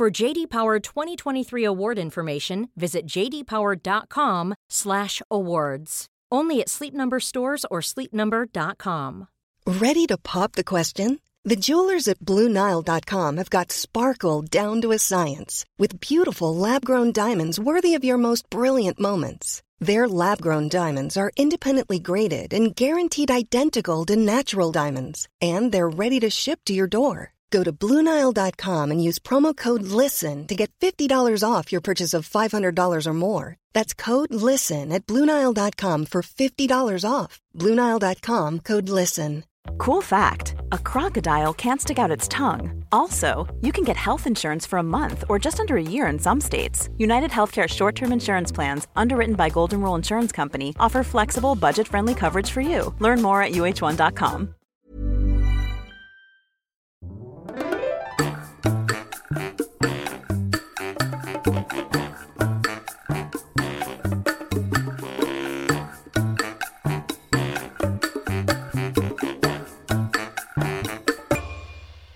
For JD Power 2023 award information, visit jdpower.com/awards. Only at Sleep Number stores or sleepnumber.com. Ready to pop the question? The jewelers at BlueNile.com have got sparkle down to a science with beautiful lab-grown diamonds worthy of your most brilliant moments. Their lab-grown diamonds are independently graded and guaranteed identical to natural diamonds, and they're ready to ship to your door. Go to BlueNile.com and use promo code LISTEN to get $50 off your purchase of $500 or more. That's code LISTEN at BlueNile.com for $50 off. BlueNile.com code LISTEN. Cool fact a crocodile can't stick out its tongue. Also, you can get health insurance for a month or just under a year in some states. United Healthcare short term insurance plans, underwritten by Golden Rule Insurance Company, offer flexible, budget friendly coverage for you. Learn more at uh1.com.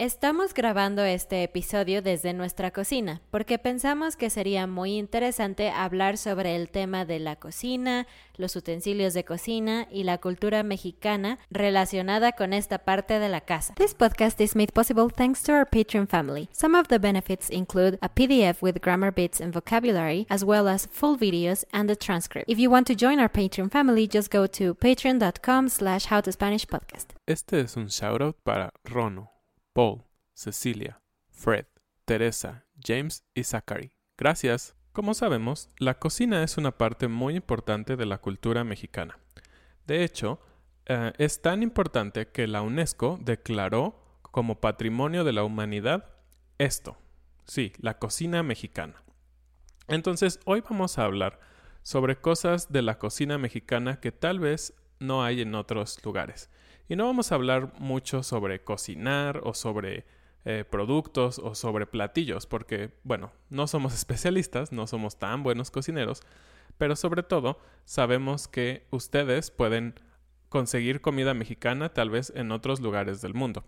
Estamos grabando este episodio desde nuestra cocina porque pensamos que sería muy interesante hablar sobre el tema de la cocina, los utensilios de cocina y la cultura mexicana relacionada con esta parte de la casa. This podcast is made possible thanks to our Patreon family. Some of the benefits include a PDF with grammar bits and vocabulary, as well as full videos and a transcript. If you want to join our Patreon family, just go to patreon.com slash howtospanishpodcast. Este es un shoutout para Rono. Paul, Cecilia, Fred, Teresa, James y Zachary. Gracias. Como sabemos, la cocina es una parte muy importante de la cultura mexicana. De hecho, eh, es tan importante que la UNESCO declaró como Patrimonio de la Humanidad esto. Sí, la cocina mexicana. Entonces, hoy vamos a hablar sobre cosas de la cocina mexicana que tal vez no hay en otros lugares. Y no vamos a hablar mucho sobre cocinar o sobre eh, productos o sobre platillos, porque, bueno, no somos especialistas, no somos tan buenos cocineros, pero sobre todo sabemos que ustedes pueden conseguir comida mexicana tal vez en otros lugares del mundo.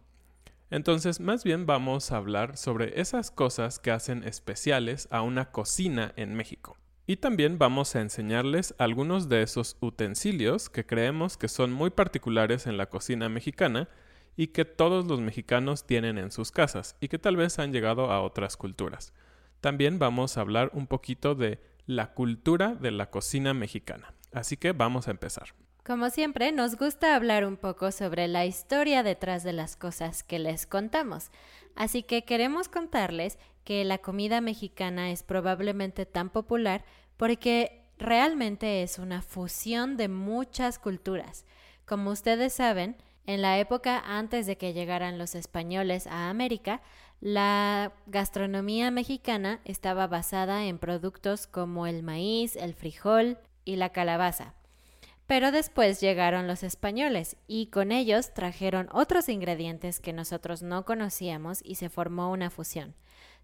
Entonces, más bien vamos a hablar sobre esas cosas que hacen especiales a una cocina en México. Y también vamos a enseñarles algunos de esos utensilios que creemos que son muy particulares en la cocina mexicana y que todos los mexicanos tienen en sus casas y que tal vez han llegado a otras culturas. También vamos a hablar un poquito de la cultura de la cocina mexicana. Así que vamos a empezar. Como siempre, nos gusta hablar un poco sobre la historia detrás de las cosas que les contamos. Así que queremos contarles que la comida mexicana es probablemente tan popular porque realmente es una fusión de muchas culturas. Como ustedes saben, en la época antes de que llegaran los españoles a América, la gastronomía mexicana estaba basada en productos como el maíz, el frijol y la calabaza. Pero después llegaron los españoles y con ellos trajeron otros ingredientes que nosotros no conocíamos y se formó una fusión.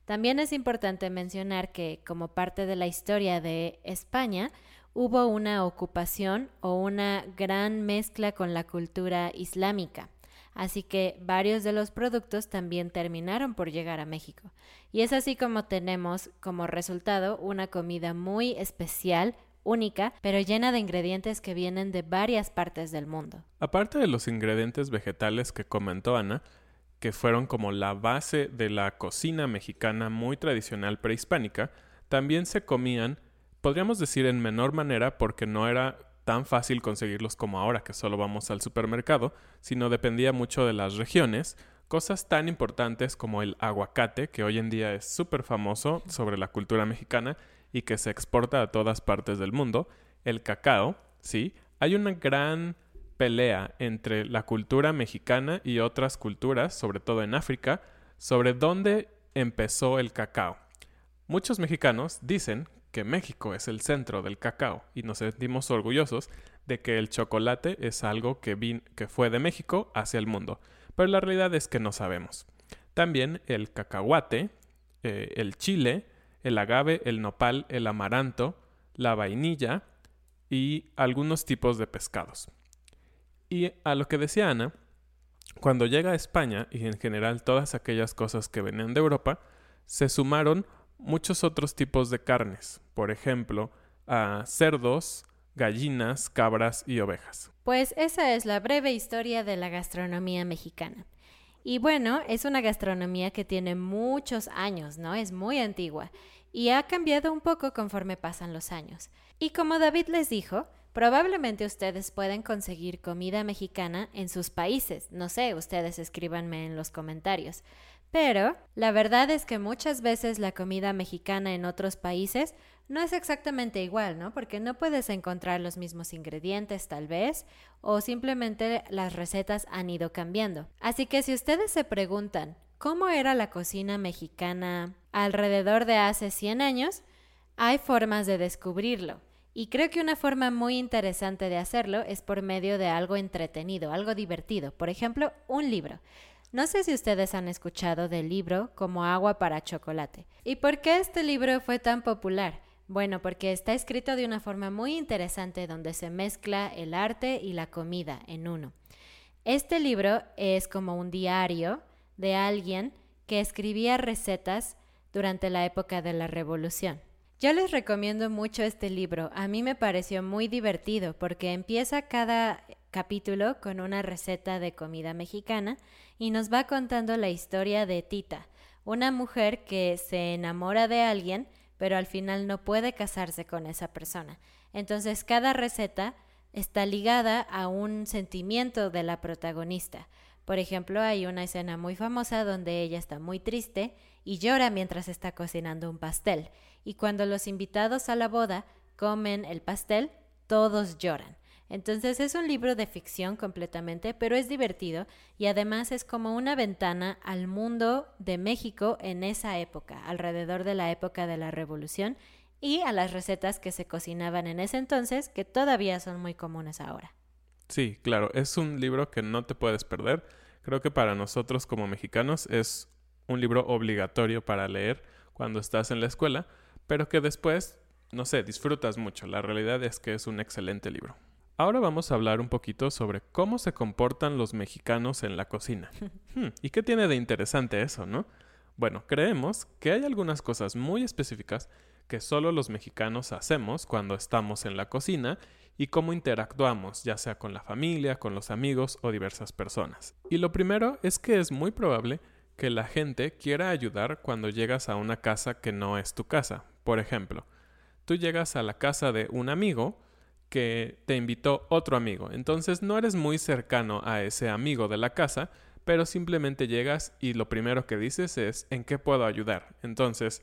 También es importante mencionar que como parte de la historia de España, hubo una ocupación o una gran mezcla con la cultura islámica. Así que varios de los productos también terminaron por llegar a México. Y es así como tenemos como resultado una comida muy especial, única, pero llena de ingredientes que vienen de varias partes del mundo. Aparte de los ingredientes vegetales que comentó Ana, que fueron como la base de la cocina mexicana muy tradicional prehispánica, también se comían, podríamos decir en menor manera porque no era tan fácil conseguirlos como ahora que solo vamos al supermercado, sino dependía mucho de las regiones, cosas tan importantes como el aguacate, que hoy en día es súper famoso sobre la cultura mexicana y que se exporta a todas partes del mundo, el cacao, sí, hay una gran pelea entre la cultura mexicana y otras culturas, sobre todo en África, sobre dónde empezó el cacao. Muchos mexicanos dicen que México es el centro del cacao y nos sentimos orgullosos de que el chocolate es algo que, que fue de México hacia el mundo, pero la realidad es que no sabemos. También el cacahuate, eh, el chile, el agave, el nopal, el amaranto, la vainilla y algunos tipos de pescados. Y a lo que decía Ana, cuando llega a España y en general todas aquellas cosas que venían de Europa, se sumaron muchos otros tipos de carnes, por ejemplo, a cerdos, gallinas, cabras y ovejas. Pues esa es la breve historia de la gastronomía mexicana. Y bueno, es una gastronomía que tiene muchos años, ¿no? Es muy antigua y ha cambiado un poco conforme pasan los años. Y como David les dijo, probablemente ustedes pueden conseguir comida mexicana en sus países. No sé, ustedes escríbanme en los comentarios. Pero la verdad es que muchas veces la comida mexicana en otros países no es exactamente igual, ¿no? Porque no puedes encontrar los mismos ingredientes tal vez, o simplemente las recetas han ido cambiando. Así que si ustedes se preguntan, ¿cómo era la cocina mexicana alrededor de hace 100 años? Hay formas de descubrirlo. Y creo que una forma muy interesante de hacerlo es por medio de algo entretenido, algo divertido. Por ejemplo, un libro. No sé si ustedes han escuchado del libro como agua para chocolate. ¿Y por qué este libro fue tan popular? Bueno, porque está escrito de una forma muy interesante donde se mezcla el arte y la comida en uno. Este libro es como un diario de alguien que escribía recetas durante la época de la Revolución. Yo les recomiendo mucho este libro. A mí me pareció muy divertido porque empieza cada capítulo con una receta de comida mexicana y nos va contando la historia de Tita, una mujer que se enamora de alguien, pero al final no puede casarse con esa persona. Entonces cada receta está ligada a un sentimiento de la protagonista. Por ejemplo, hay una escena muy famosa donde ella está muy triste y llora mientras está cocinando un pastel. Y cuando los invitados a la boda comen el pastel, todos lloran. Entonces es un libro de ficción completamente, pero es divertido y además es como una ventana al mundo de México en esa época, alrededor de la época de la Revolución y a las recetas que se cocinaban en ese entonces, que todavía son muy comunes ahora. Sí, claro, es un libro que no te puedes perder. Creo que para nosotros como mexicanos es un libro obligatorio para leer cuando estás en la escuela, pero que después, no sé, disfrutas mucho. La realidad es que es un excelente libro. Ahora vamos a hablar un poquito sobre cómo se comportan los mexicanos en la cocina. Hmm, ¿Y qué tiene de interesante eso, no? Bueno, creemos que hay algunas cosas muy específicas que solo los mexicanos hacemos cuando estamos en la cocina y cómo interactuamos, ya sea con la familia, con los amigos o diversas personas. Y lo primero es que es muy probable que la gente quiera ayudar cuando llegas a una casa que no es tu casa. Por ejemplo, tú llegas a la casa de un amigo, que te invitó otro amigo. Entonces no eres muy cercano a ese amigo de la casa, pero simplemente llegas y lo primero que dices es ¿en qué puedo ayudar? Entonces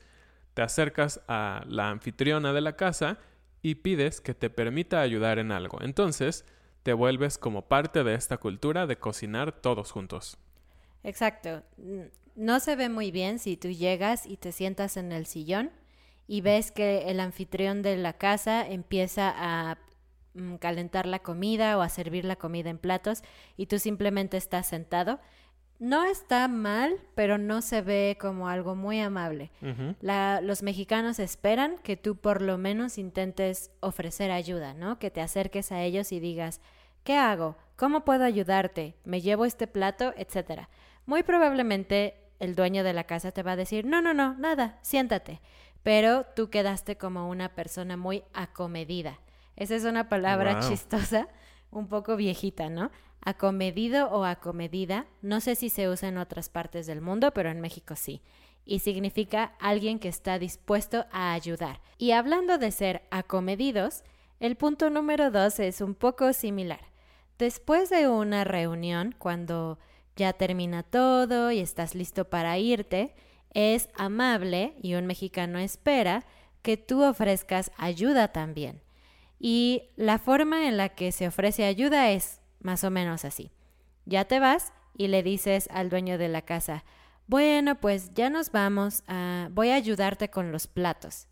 te acercas a la anfitriona de la casa y pides que te permita ayudar en algo. Entonces te vuelves como parte de esta cultura de cocinar todos juntos. Exacto. No se ve muy bien si tú llegas y te sientas en el sillón y ves que el anfitrión de la casa empieza a calentar la comida o a servir la comida en platos y tú simplemente estás sentado. No está mal, pero no se ve como algo muy amable. los mexicanos esperan que tú por lo menos intentes ofrecer ayuda, ¿no? Que te acerques a ellos y digas, ¿qué hago? ¿Cómo puedo ayudarte? ¿Me llevo este plato? Etcétera. Muy probablemente el dueño de la casa te va a decir, no, no, no, nada, siéntate. Pero tú quedaste como una persona muy acomedida. Esa es una palabra chistosa, un poco viejita, ¿no? Acomedido o acomedida, no sé si se usa en otras partes del mundo, pero en México sí. Y significa alguien que está dispuesto a ayudar. Y hablando de ser acomedidos, el punto número dos es un poco similar. Después de una reunión, cuando ya termina todo y estás listo para irte, es amable y un mexicano espera que tú ofrezcas ayuda también. Y la forma en la que se ofrece ayuda es más o menos así. Ya te vas y le dices al dueño de la casa, bueno, pues ya nos vamos, voy a ayudarte con los platos.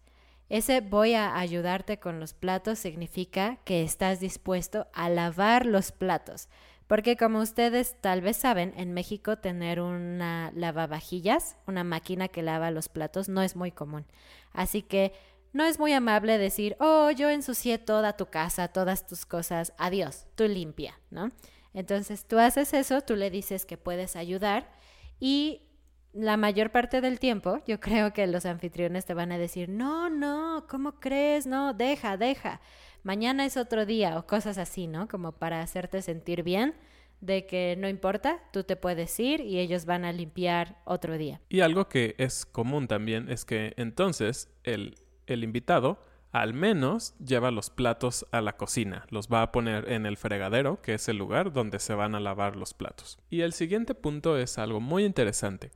Ese voy a ayudarte con los platos significa que estás dispuesto a lavar los platos. Porque como ustedes tal vez saben, en México tener una lavavajillas, una máquina que lava los platos, no es muy común. Así que no es muy amable decir, oh, yo ensucié toda tu casa, todas tus cosas, adiós, tú limpia, ¿no? Entonces tú haces eso, tú le dices que puedes ayudar y la mayor parte del tiempo yo creo que los anfitriones te van a decir, no, no, ¿cómo crees? No, deja, deja. Mañana es otro día o cosas así, ¿no? Como para hacerte sentir bien de que no importa, tú te puedes ir y ellos van a limpiar otro día. Y algo que es común también es que entonces el, el invitado al menos lleva los platos a la cocina, los va a poner en el fregadero, que es el lugar donde se van a lavar los platos. Y el siguiente punto es algo muy interesante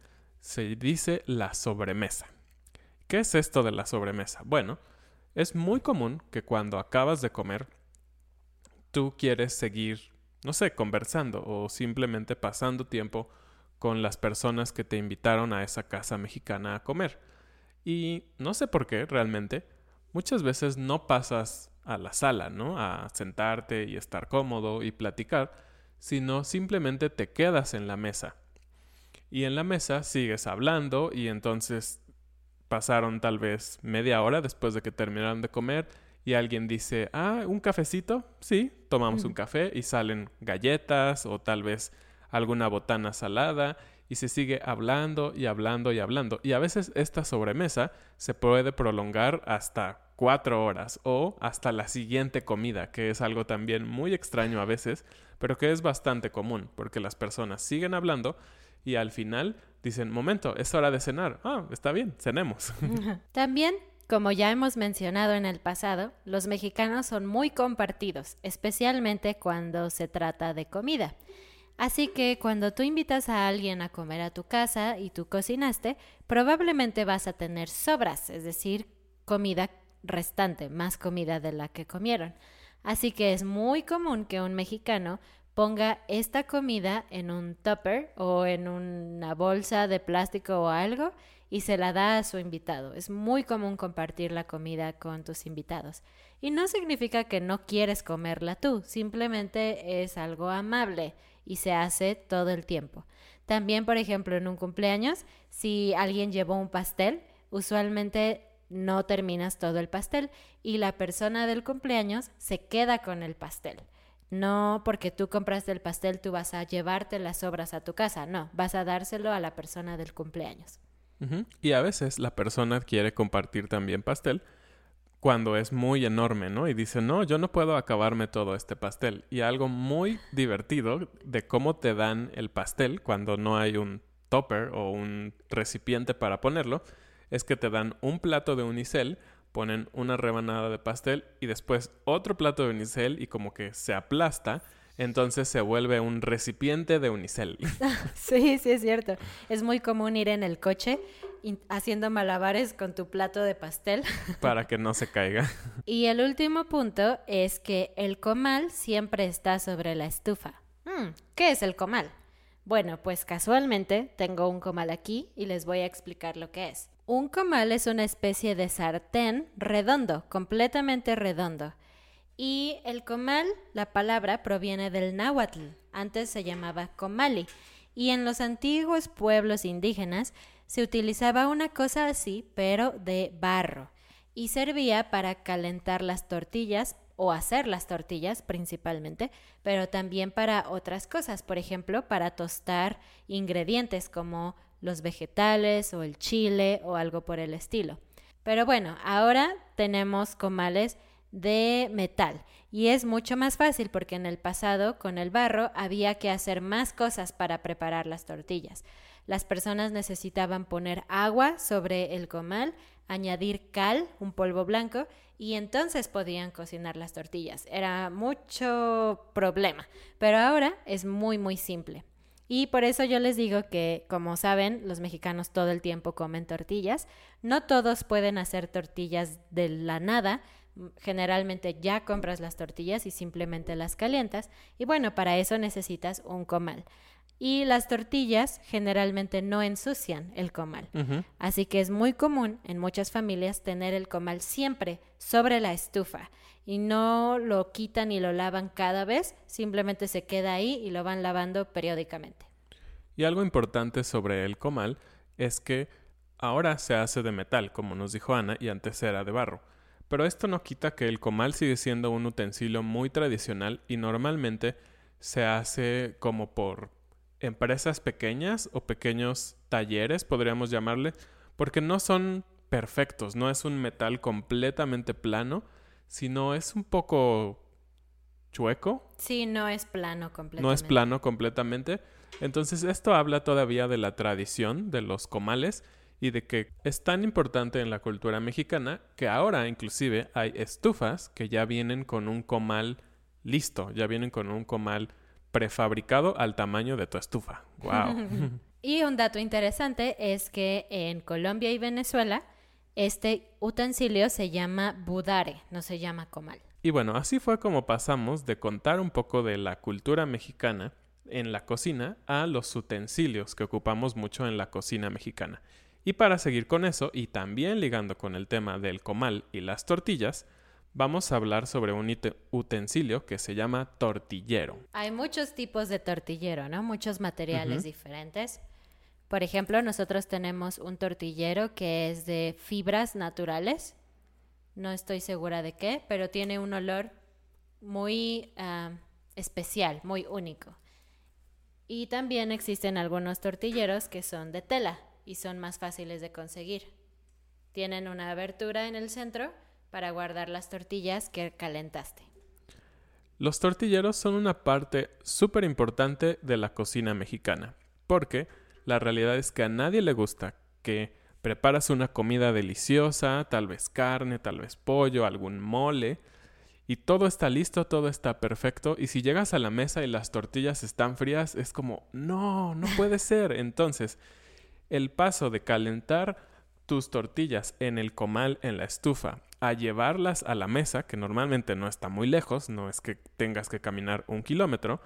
se dice la sobremesa. ¿Qué es esto de la sobremesa? Bueno, es muy común que cuando acabas de comer, tú quieres seguir, no sé, conversando o simplemente pasando tiempo con las personas que te invitaron a esa casa mexicana a comer. Y no sé por qué realmente, muchas veces no pasas a la sala, ¿no? A sentarte y estar cómodo y platicar, sino simplemente te quedas en la mesa. Y en la mesa sigues hablando y entonces pasaron tal vez media hora después de que terminaron de comer y alguien dice, ah, un cafecito, sí, tomamos un café y salen galletas o tal vez alguna botana salada y se sigue hablando y hablando y hablando. Y a veces esta sobremesa se puede prolongar hasta cuatro horas o hasta la siguiente comida, que es algo también muy extraño a veces, pero que es bastante común, porque las personas siguen hablando y al final dicen, momento, es hora de cenar. Ah, está bien, cenemos. También, como ya hemos mencionado en el pasado, los mexicanos son muy compartidos, especialmente cuando se trata de comida. Así que cuando tú invitas a alguien a comer a tu casa y tú cocinaste, probablemente vas a tener sobras, es decir, comida restante, más comida de la que comieron. Así que es muy común que un mexicano ponga esta comida en un tupper o en una bolsa de plástico o algo y se la da a su invitado. Es muy común compartir la comida con tus invitados. Y no significa que no quieres comerla tú, simplemente es algo amable y se hace todo el tiempo. También, por ejemplo, en un cumpleaños, si alguien llevó un pastel, usualmente no terminas todo el pastel y la persona del cumpleaños se queda con el pastel. No porque tú compraste el pastel, tú vas a llevarte las sobras a tu casa. No, vas a dárselo a la persona del cumpleaños. Y a veces la persona quiere compartir también pastel cuando es muy enorme, ¿no? Y dice, no, yo no puedo acabarme todo este pastel. Y algo muy divertido de cómo te dan el pastel cuando no hay un topper o un recipiente para ponerlo, es que te dan un plato de unicel ponen una rebanada de pastel y después otro plato de unicel y como que se aplasta, entonces se vuelve un recipiente de unicel. Sí, sí es cierto. Es muy común ir en el coche haciendo malabares con tu plato de pastel. Para que no se caiga. Y el último punto es que el comal siempre está sobre la estufa. Hmm, ¿Qué es el comal? Bueno, pues casualmente tengo un comal aquí y les voy a explicar lo que es. Un comal es una especie de sartén redondo, completamente redondo. Y el comal, la palabra, proviene del náhuatl. Antes se llamaba comali. Y en los antiguos pueblos indígenas se utilizaba una cosa así, pero de barro. Y servía para calentar las tortillas o hacer las tortillas principalmente, pero también para otras cosas, por ejemplo, para tostar ingredientes como los vegetales o el chile o algo por el estilo. Pero bueno, ahora tenemos comales de metal y es mucho más fácil porque en el pasado con el barro había que hacer más cosas para preparar las tortillas. Las personas necesitaban poner agua sobre el comal, añadir cal, un polvo blanco, y entonces podían cocinar las tortillas. Era mucho problema, pero ahora es muy muy simple. Y por eso yo les digo que, como saben, los mexicanos todo el tiempo comen tortillas. No todos pueden hacer tortillas de la nada. Generalmente ya compras las tortillas y simplemente las calientas. Y bueno, para eso necesitas un comal. Y las tortillas generalmente no ensucian el comal. Así que es muy común en muchas familias tener el comal siempre sobre la estufa. Y no lo quitan y lo lavan cada vez, simplemente se queda ahí y lo van lavando periódicamente. Y algo importante sobre el comal es que ahora se hace de metal, como nos dijo Ana, y antes era de barro. Pero esto no quita que el comal sigue siendo un utensilio muy tradicional y normalmente se hace como por empresas pequeñas o pequeños talleres, podríamos llamarle, porque no son perfectos, no es un metal completamente plano, sino es un poco chueco. Sí, no es plano completamente. No es plano completamente. Entonces esto habla todavía de la tradición de los comales y de que es tan importante en la cultura mexicana que ahora inclusive hay estufas que ya vienen con un comal listo, ya vienen con un comal prefabricado al tamaño de tu estufa. ¡Wow! y un dato interesante es que en Colombia y Venezuela este utensilio se llama budare, no se llama comal. Y bueno, así fue como pasamos de contar un poco de la cultura mexicana en la cocina a los utensilios que ocupamos mucho en la cocina mexicana. Y para seguir con eso, y también ligando con el tema del comal y las tortillas, vamos a hablar sobre un utensilio que se llama tortillero. Hay muchos tipos de tortillero, ¿no? Muchos materiales diferentes. Por ejemplo, nosotros tenemos un tortillero que es de fibras naturales. No estoy segura de qué, pero tiene un olor muy ah, especial, muy único. Y también existen algunos tortilleros que son de tela y son más fáciles de conseguir. Tienen una abertura en el centro para guardar las tortillas que calentaste. Los tortilleros son una parte súper importante de la cocina mexicana, porque la realidad es que a nadie le gusta que preparas una comida deliciosa, tal vez carne, tal vez pollo, algún mole, y todo está listo, todo está perfecto, y si llegas a la mesa y las tortillas están frías, es como, no, no puede ser. Entonces, el paso de calentar tus tortillas en el comal, en la estufa, a llevarlas a la mesa, que normalmente no está muy lejos, no es que tengas que caminar un kilómetro,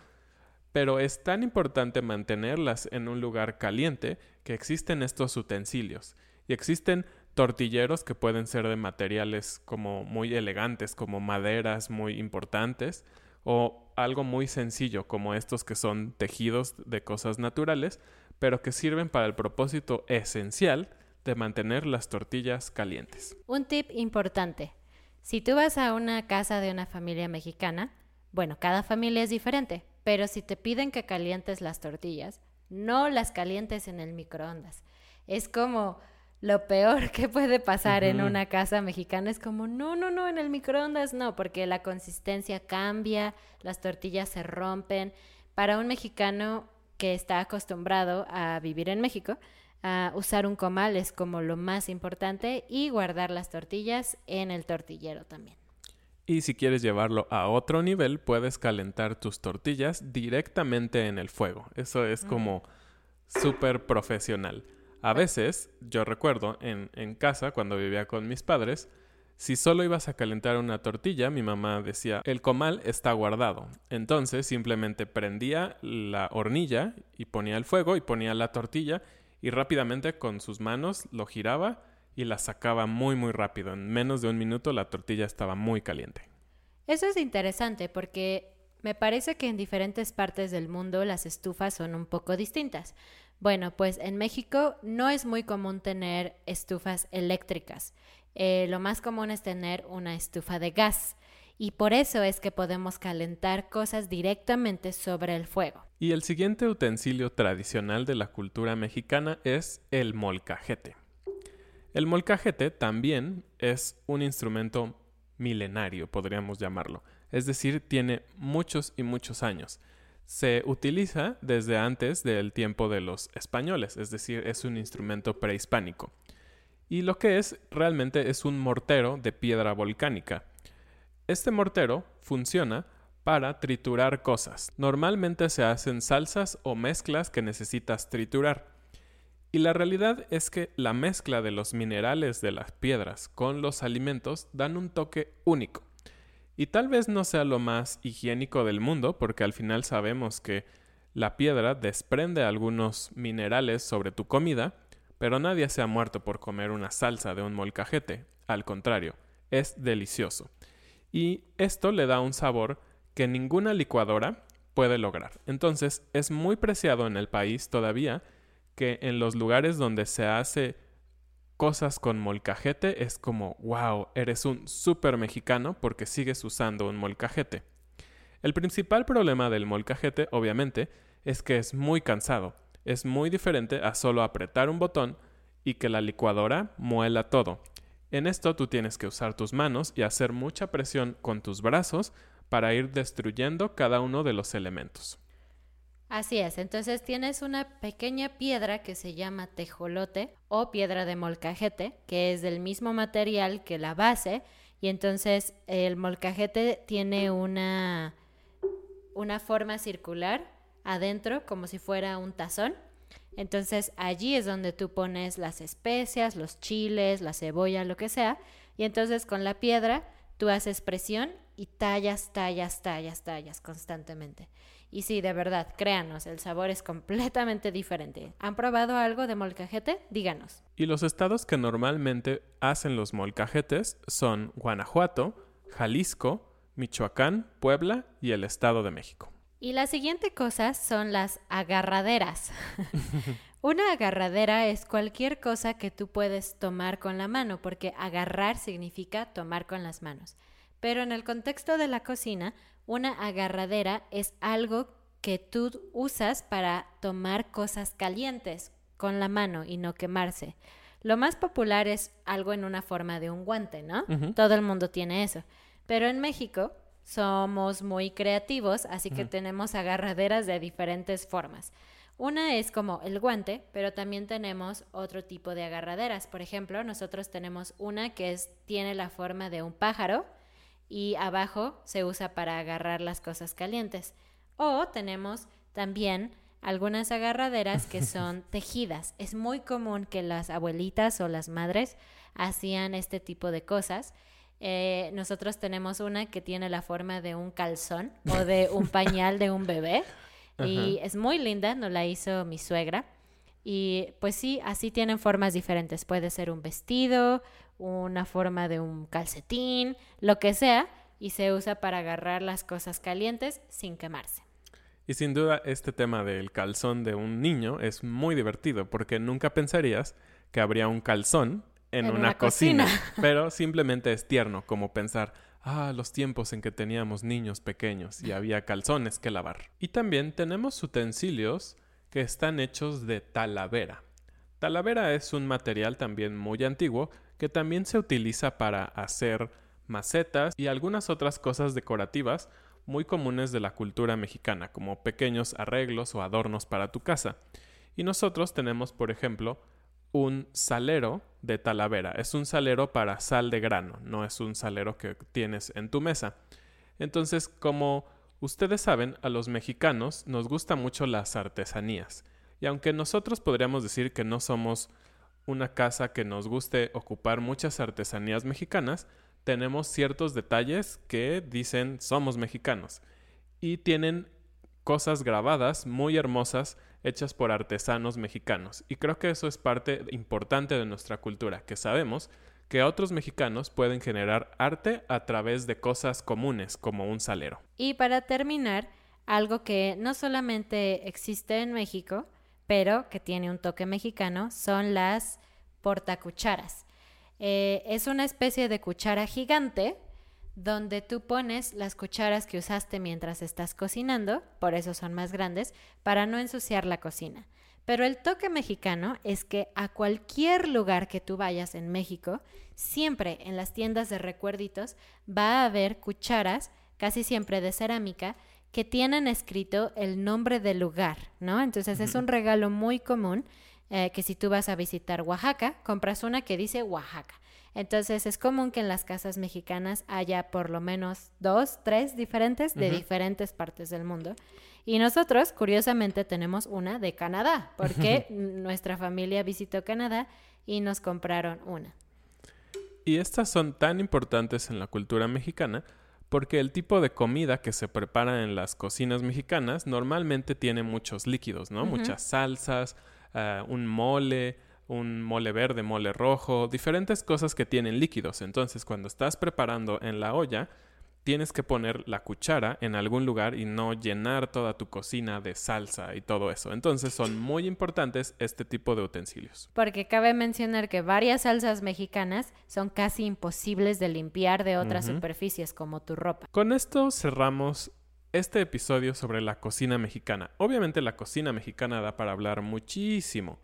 pero es tan importante mantenerlas en un lugar caliente que existen estos utensilios. Y existen tortilleros que pueden ser de materiales como muy elegantes, como maderas muy importantes, o algo muy sencillo como estos que son tejidos de cosas naturales, pero que sirven para el propósito esencial de mantener las tortillas calientes. Un tip importante. Si tú vas a una casa de una familia mexicana, bueno, cada familia es diferente, pero si te piden que calientes las tortillas, no las calientes en el microondas. Es como lo peor que puede pasar en una casa mexicana es como, no, no, no, en el microondas no, porque la consistencia cambia, las tortillas se rompen. Para un mexicano que está acostumbrado a vivir en México, usar un comal es como lo más importante y guardar las tortillas en el tortillero también. Y si quieres llevarlo a otro nivel, puedes calentar tus tortillas directamente en el fuego. Eso es como súper profesional. A veces, yo recuerdo en, en casa, cuando vivía con mis padres, si solo ibas a calentar una tortilla, mi mamá decía, el comal está guardado. Entonces simplemente prendía la hornilla y ponía el fuego y ponía la tortilla y rápidamente con sus manos lo giraba y la sacaba muy muy rápido. En menos de un minuto la tortilla estaba muy caliente. Eso es interesante porque me parece que en diferentes partes del mundo las estufas son un poco distintas. Bueno, pues en México no es muy común tener estufas eléctricas. Eh, lo más común es tener una estufa de gas y por eso es que podemos calentar cosas directamente sobre el fuego. Y el siguiente utensilio tradicional de la cultura mexicana es el molcajete. El molcajete también es un instrumento milenario, podríamos llamarlo, es decir, tiene muchos y muchos años se utiliza desde antes del tiempo de los españoles, es decir, es un instrumento prehispánico. Y lo que es realmente es un mortero de piedra volcánica. Este mortero funciona para triturar cosas. Normalmente se hacen salsas o mezclas que necesitas triturar. Y la realidad es que la mezcla de los minerales de las piedras con los alimentos dan un toque único. Y tal vez no sea lo más higiénico del mundo, porque al final sabemos que la piedra desprende algunos minerales sobre tu comida, pero nadie se ha muerto por comer una salsa de un molcajete. Al contrario, es delicioso. Y esto le da un sabor que ninguna licuadora puede lograr. Entonces, es muy preciado en el país todavía que en los lugares donde se hace cosas con molcajete es como, wow, eres un súper mexicano porque sigues usando un molcajete. El principal problema del molcajete, obviamente, es que es muy cansado. Es muy diferente a solo apretar un botón y que la licuadora muela todo. En esto tú tienes que usar tus manos y hacer mucha presión con tus brazos para ir destruyendo cada uno de los elementos. Así es, entonces tienes una pequeña piedra que se llama tejolote o piedra de molcajete, que es del mismo material que la base, y entonces el molcajete tiene una, una forma circular adentro, como si fuera un tazón. Entonces allí es donde tú pones las especias, los chiles, la cebolla, lo que sea, y entonces con la piedra tú haces presión y tallas, tallas, tallas, tallas constantemente. Y sí, de verdad, créanos, el sabor es completamente diferente. ¿Han probado algo de molcajete? Díganos. Y los estados que normalmente hacen los molcajetes son Guanajuato, Jalisco, Michoacán, Puebla y el Estado de México. Y la siguiente cosa son las agarraderas. Una agarradera es cualquier cosa que tú puedes tomar con la mano, porque agarrar significa tomar con las manos. Pero en el contexto de la cocina, una agarradera es algo que tú usas para tomar cosas calientes con la mano y no quemarse. Lo más popular es algo en una forma de un guante, ¿no? Todo el mundo tiene eso. Pero en México somos muy creativos, así que tenemos agarraderas de diferentes formas. Una es como el guante, pero también tenemos otro tipo de agarraderas. Por ejemplo, nosotros tenemos una que es, tiene la forma de un pájaro, y abajo se usa para agarrar las cosas calientes. O tenemos también algunas agarraderas que son tejidas. Es muy común que las abuelitas o las madres hacían este tipo de cosas. Eh, nosotros tenemos una que tiene la forma de un calzón o de un pañal de un bebé. Y es muy linda, nos la hizo mi suegra. Y pues sí, así tienen formas diferentes. Puede ser un vestido, una forma de un calcetín, lo que sea, y se usa para agarrar las cosas calientes sin quemarse. Y sin duda este tema del calzón de un niño es muy divertido porque nunca pensarías que habría un calzón en, una, cocina. pero simplemente es tierno como pensar, ah, los tiempos en que teníamos niños pequeños y había calzones que lavar. Y también tenemos utensilios que están hechos de talavera. Talavera es un material también muy antiguo que también se utiliza para hacer macetas y algunas otras cosas decorativas muy comunes de la cultura mexicana, como pequeños arreglos o adornos para tu casa. Y nosotros tenemos, por ejemplo, un salero de talavera. Es un salero para sal de grano, no es un salero que tienes en tu mesa. Entonces, como ustedes saben, a los mexicanos nos gustan mucho las artesanías. Y aunque nosotros podríamos decir que no somos una casa que nos guste ocupar muchas artesanías mexicanas, tenemos ciertos detalles que dicen somos mexicanos y tienen cosas grabadas muy hermosas hechas por artesanos mexicanos. Y creo que eso es parte importante de nuestra cultura, que sabemos que otros mexicanos pueden generar arte a través de cosas comunes como un salero. Y para terminar, algo que no solamente existe en México, pero que tiene un toque mexicano, son las portacucharas. Eh, es una especie de cuchara gigante donde tú pones las cucharas que usaste mientras estás cocinando, por eso son más grandes, para no ensuciar la cocina. Pero el toque mexicano es que a cualquier lugar que tú vayas en México, siempre en las tiendas de recuerditos va a haber cucharas, casi siempre de cerámica, que tienen escrito el nombre del lugar, ¿no? Entonces es un regalo muy común eh, que si tú vas a visitar Oaxaca, compras una que dice Oaxaca. Entonces es común que en las casas mexicanas haya por lo menos dos, tres diferentes de diferentes partes del mundo. Y nosotros, curiosamente, tenemos una de Canadá, porque nuestra familia visitó Canadá y nos compraron una. Y estas son tan importantes en la cultura mexicana porque el tipo de comida que se prepara en las cocinas mexicanas normalmente tiene muchos líquidos, ¿no? Muchas salsas, ah, un mole, un mole verde, mole rojo, diferentes cosas que tienen líquidos. Entonces, cuando estás preparando en la olla, tienes que poner la cuchara en algún lugar y no llenar toda tu cocina de salsa y todo eso. Entonces son muy importantes este tipo de utensilios. Porque cabe mencionar que varias salsas mexicanas son casi imposibles de limpiar de otras superficies como tu ropa. Con esto cerramos este episodio sobre la cocina mexicana. Obviamente la cocina mexicana da para hablar muchísimo,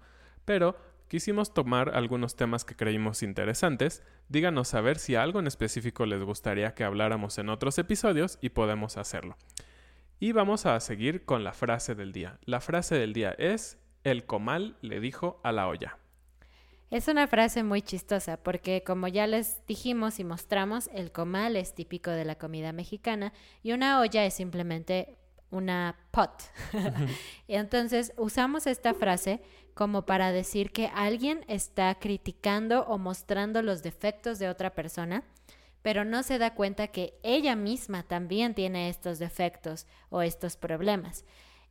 pero quisimos tomar algunos temas que creímos interesantes. Díganos a ver si algo en específico les gustaría que habláramos en otros episodios y podemos hacerlo. Y vamos a seguir con la frase del día. La frase del día es, el comal le dijo a la olla. Es una frase muy chistosa porque como ya les dijimos y mostramos, el comal es típico de la comida mexicana y una olla es simplemente una pot. entonces usamos esta frase como para decir que alguien está criticando o mostrando los defectos de otra persona, pero no se da cuenta que ella misma también tiene estos defectos o estos problemas.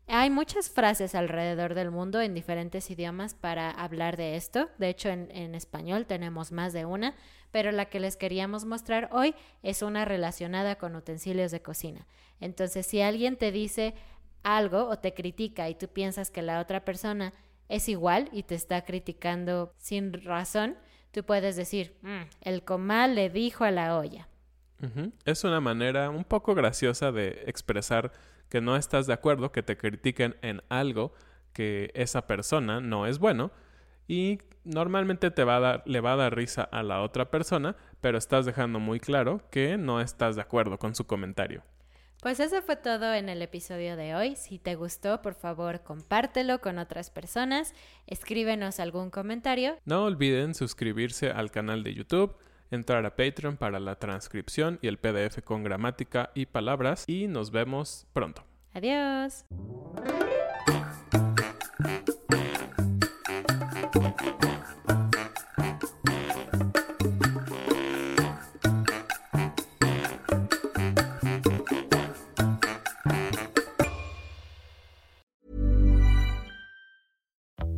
Hay muchas frases alrededor del mundo en diferentes idiomas para hablar de esto. De hecho, en, español tenemos más de una, pero la que les queríamos mostrar hoy es una relacionada con utensilios de cocina. Entonces, si alguien te dice algo o te critica y tú piensas que la otra persona es igual y te está criticando sin razón, tú puedes decir, mm, el comal le dijo a la olla. Es una manera un poco graciosa de expresar que no estás de acuerdo, que te critiquen en algo que esa persona no es bueno y normalmente te va a dar, le va a dar risa a la otra persona, pero estás dejando muy claro que no estás de acuerdo con su comentario. Pues eso fue todo en el episodio de hoy. Si te gustó, por favor, compártelo con otras personas, escríbenos algún comentario. No olviden suscribirse al canal de YouTube, entrar a Patreon para la transcripción y el PDF con gramática y palabras y nos vemos pronto. Adiós.